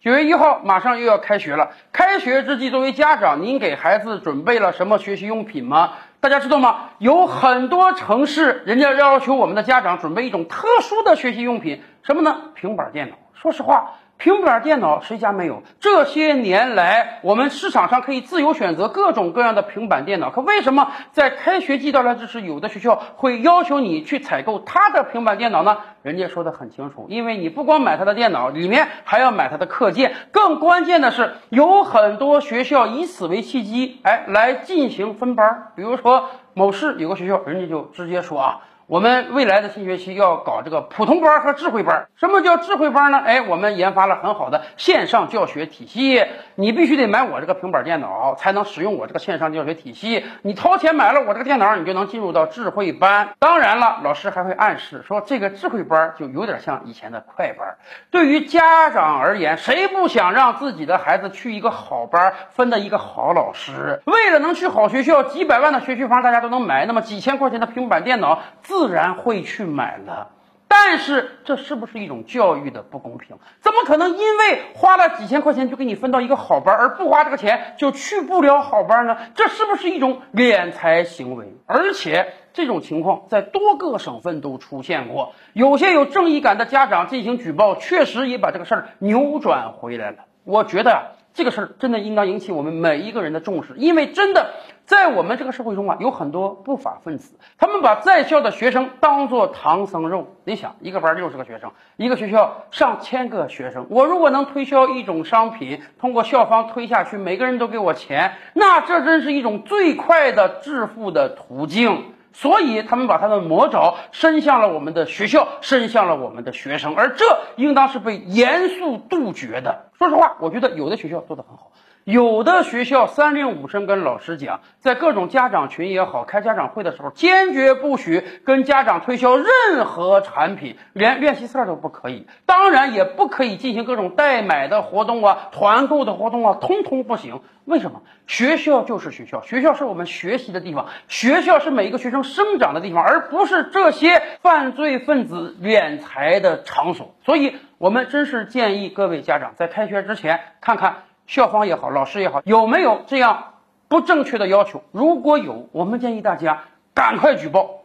九月一号马上又要开学了，开学之际，作为家长，您给孩子准备了什么学习用品吗？大家知道吗？有很多城市，人家要求我们的家长准备一种特殊的学习用品，什么呢？平板电脑。说实话。平板电脑谁家没有？这些年来，我们市场上可以自由选择各种各样的平板电脑。可为什么在开学季到来之时，有的学校会要求你去采购他的平板电脑呢？人家说的很清楚，因为你不光买他的电脑，里面还要买他的课件。更关键的是，有很多学校以此为契机，哎，来进行分班。比如说某市有个学校，人家就直接说啊。我们未来的新学期要搞这个普通班和智慧班。什么叫智慧班呢？哎，我们研发了很好的线上教学体系。你必须得买我这个平板电脑，才能使用我这个线上教学体系。你掏钱买了我这个电脑，你就能进入到智慧班。当然了，老师还会暗示说，这个智慧班就有点像以前的快班。对于家长而言，谁不想让自己的孩子去一个好班，分的一个好老师？为了能去好学校，几百万的学区房大家都能买，那么几千块钱的平板电脑自。自然会去买了，但是这是不是一种教育的不公平？怎么可能因为花了几千块钱就给你分到一个好班，而不花这个钱就去不了好班呢？这是不是一种敛财行为？而且这种情况在多个省份都出现过，有些有正义感的家长进行举报，确实也把这个事儿扭转回来了。我觉得。这个事儿真的应当引起我们每一个人的重视，因为真的在我们这个社会中啊，有很多不法分子，他们把在校的学生当做唐僧肉。你想，一个班六十个学生，一个学校上千个学生，我如果能推销一种商品，通过校方推下去，每个人都给我钱，那这真是一种最快的致富的途径。所以，他们把他的魔爪伸向了我们的学校，伸向了我们的学生，而这应当是被严肃杜绝的。说实话，我觉得有的学校做得很好。有的学校三令五申跟老师讲，在各种家长群也好，开家长会的时候，坚决不许跟家长推销任何产品，连练习册都不可以。当然，也不可以进行各种代买的活动啊、团购的活动啊，通通不行。为什么？学校就是学校，学校是我们学习的地方，学校是每一个学生生长的地方，而不是这些犯罪分子敛财的场所。所以，我们真是建议各位家长在开学之前看看。校方也好，老师也好，有没有这样不正确的要求？如果有，我们建议大家赶快举报。